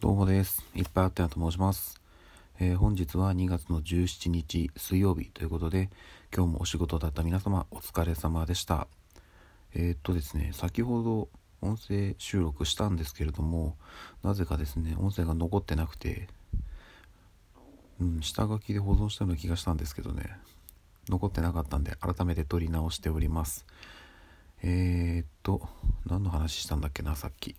どうもです。いっぱいあったなと申します。えー本日は2月の17日水曜日ということで、今日もお仕事だった皆様お疲れ様でした。えーっとですね、先ほど音声収録したんですけれども、なぜかですね、音声が残ってなくて、うん、下書きで保存したような気がしたんですけどね、残ってなかったんで、改めて撮り直しております。えー、っと、何の話したんだっけな、さっき。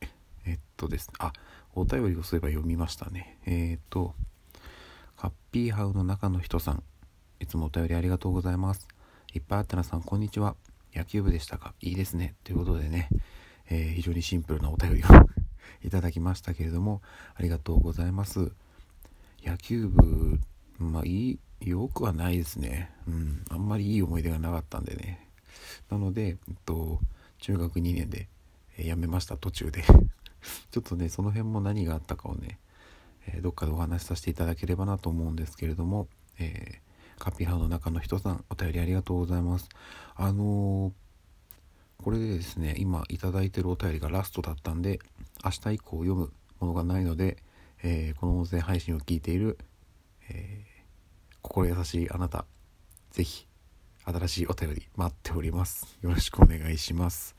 えっとですね、あ、お便りをそういえば読みましたね。えー、っと、ハッピーハウの中の人さん、いつもお便りありがとうございます。いっぱいあったなさん、こんにちは。野球部でしたか？いいですね。ということでね、えー非常にシンプルなお便りを いただきましたけれども、ありがとうございます。野球部、まあいい、よくはないですね。うん、あんまりいい思い出がなかったんでね。なので、えっと、中学2年で、え辞めました、途中で。ちょっとね、その辺も何があったかをね、えーどっかでお話しさせていただければなと思うんですけれども、えーカッピーハウの中の人さん、お便りありがとうございます。あのこれでですね、今いただいてるお便りがラストだったんで、明日以降読むものがないので、えーこの音声配信を聞いている、え心優しいあなた、ぜひ、新しいお便り待っております。よろしくお願いします。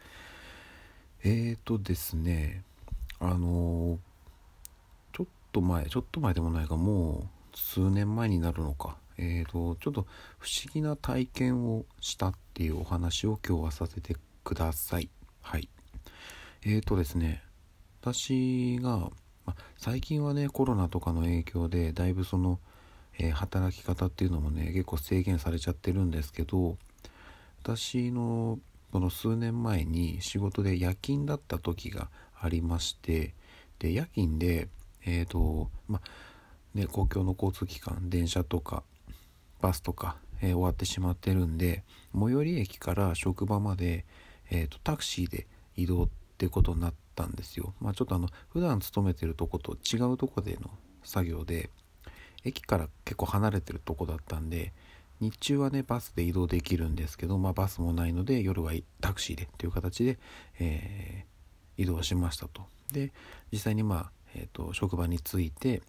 えーとですね、あのーちょっと前、ちょっと前でもないか、もう数年前になるのか、えーと、ちょっと不思議な体験をしたっていうお話を今日はさせてください。はい。えーとですね、私が、ま、最近はね、コロナとかの影響で、だいぶその、えー働き方っていうのもね、結構制限されちゃってるんですけど、私のその数年前に仕事で夜勤だった時がありましてで夜勤でえっ、とまね公共の交通機関電車とかバスとか、えー終わってしまってるんで最寄り駅から職場まで、えー、とタクシーで移動ってことになったんですよ。まあ、ちょっとあの普段勤めてるとこと違うとこでの作業で駅から結構離れてるとこだったんで日中はねバスで移動できるんですけど、まあ、バスもないので夜はタクシーでっていう形で、えー移動しましたと。で実際にまあ、えー、と職場に着いて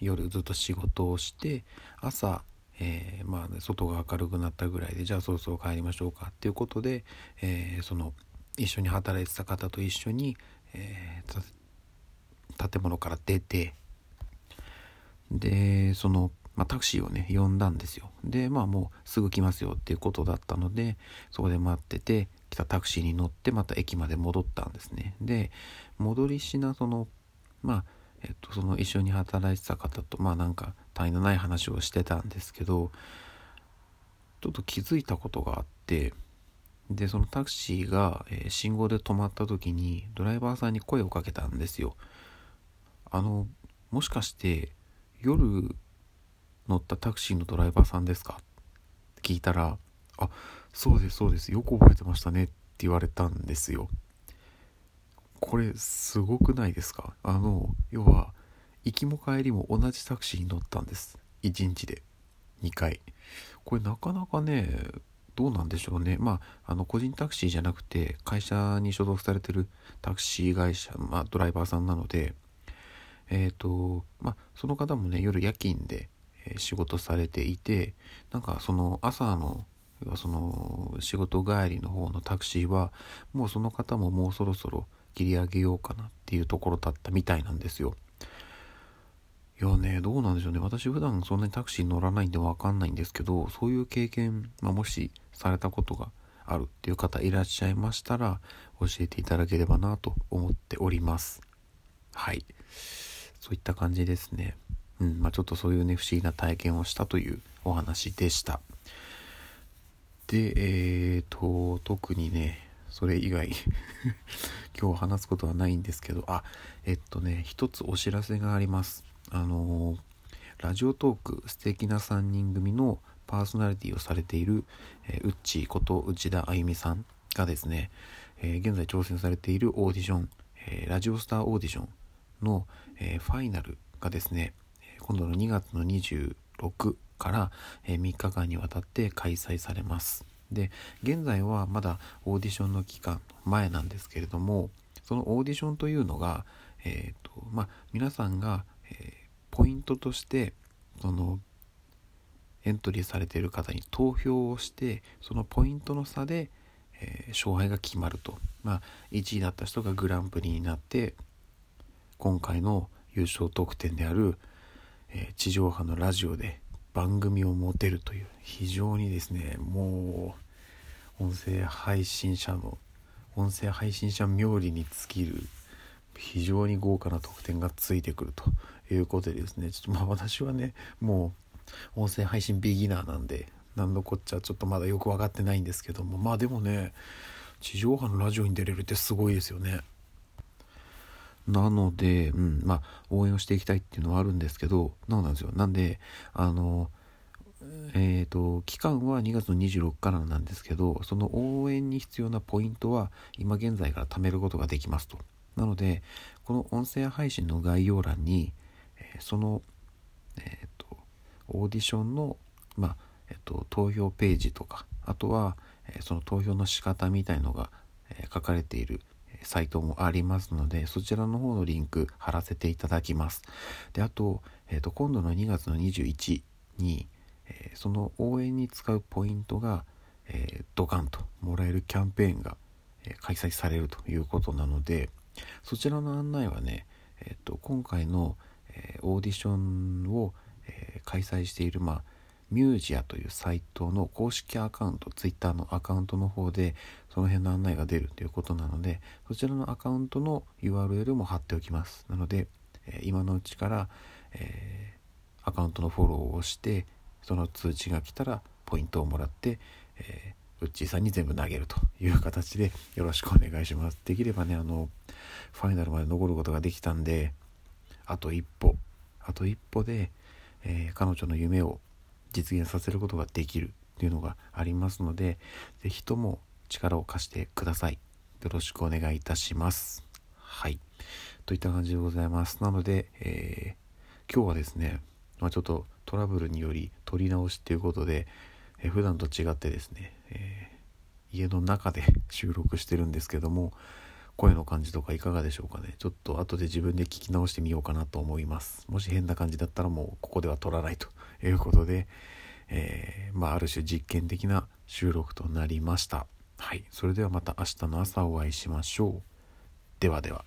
夜ずっと仕事をして朝、えーまあね、外が明るくなったぐらいでじゃあそろそろ帰りましょうかっていうことで、えーその一緒に働いてた方と一緒に、えー建物から出てでその、まあ、タクシーをね呼んだんですよ。でまあもうすぐ来ますよっていうことだったのでそこで待ってて来たタクシーに乗ってまた駅まで戻ったんですね。で戻りしなそのまあえっとその一緒に働いてた方とまあなんか他愛のない話をしてたんですけどちょっと気づいたことがあってでそのタクシーが、え信号で止まった時にドライバーさんに声をかけたんですよ。あのもしかして夜乗ったタクシーのドライバーさんですか？って聞いたら「あそうですそうです。よく覚えてましたね」って言われたんですよ。これすごくないですか？あの要は行きも帰りも同じタクシーに乗ったんです。1日で。2回。これなかなかねどうなんでしょうね。まああの個人タクシーじゃなくて会社に所属されてるタクシー会社、まあ、ドライバーさんなのでえっ、とまあその方もね夜夜勤で、仕事されていてなんかその朝のその仕事帰りの方のタクシーはもうその方ももうそろそろ切り上げようかなっていうところだったみたいなんですよ。いやね、どうなんでしょうね。私普段そんなにタクシー乗らないんでわかんないんですけど、そういう経験、まあ、もしされたことがあるっていう方いらっしゃいましたら、教えていただければなと思っております。はい。そういった感じですね。うん、まあちょっとそういうね、不思議な体験をしたというお話でした。で、えーと、特にね、それ以外、今日話すことはないんですけど、あ、えっとね、一つお知らせがあります。あのラジオトーク素敵な3人組のパーソナリティをされている、えー、うっちーこと内田あゆみさんがですね、えー現在挑戦されているオーディション、えーラジオスターオーディションの、えーファイナルがですね、今度の2月の26から、3日間にわたって開催されます。で、現在はまだオーディションの期間前なんですけれども、そのオーディションというのが、えっ、とまあ皆さんが、えー、ポイントとしてそのエントリーされている方に投票をしてそのポイントの差で、えー、勝敗が決まると、まあ、1位だった人がグランプリになって今回の優勝得点である、え、地上波のラジオで番組を持てるという非常にですねもう音声配信者の音声配信者冥利に尽きる非常に豪華な特典がついてくるということでですねちょっとまあ私はねもう音声配信ビギナーなんで何のこっちゃちょっとまだよく分かってないんですけどもまあでもね地上波のラジオに出れるってすごいですよね。なので、うん、まあ応援をしていきたいっていうのはあるんですけどなんですよ。なんであのえーと、期間は2月の26日からなんですけどその応援に必要なポイントは今現在から貯めることができますと。なのでこの音声配信の概要欄に、えー、その、えーと、オーディションの、まあえーと、投票ページとかあとは、えー、その投票の仕方みたいのが、え書かれているサイトもありますのでそちらの方のリンク貼らせていただきます。であと,、えー、と今度の2月の21に、えー、その応援に使うポイントが、えー、ドカンともらえるキャンペーンが、え開催されるということなのでそちらの案内はね、えーと、今回の、えオーディションを、え開催している、まあ、ミュージアというサイトの公式アカウント、ツイッターのアカウントの方で、その辺の案内が出るということなので、そちらのアカウントの URL も貼っておきます。なので、え今のうちから、えー、アカウントのフォローをして、その通知が来たらポイントをもらって、えー、ウッチーさんに全部投げるという形でよろしくお願いします。できればね、あの、ファイナルまで残ることができたんで、あと一歩、あと一歩で、えー、彼女の夢を実現させることができるっていうのがありますので、是非とも力を貸してください。よろしくお願いいたします。はい。といった感じでございます。なので、えー、今日はですね、まあ、ちょっとトラブルにより撮り直しっていうことで、えー、普段と違ってですね、えー、家の中で 収録してるんですけども声の感じとかいかがでしょうかねちょっと後で自分で聞き直してみようかなと思いますもし変な感じだったらもうここでは撮らないということで、えー、まあある種実験的な収録となりました。はい。それではまた明日の朝お会いしましょう。ではでは。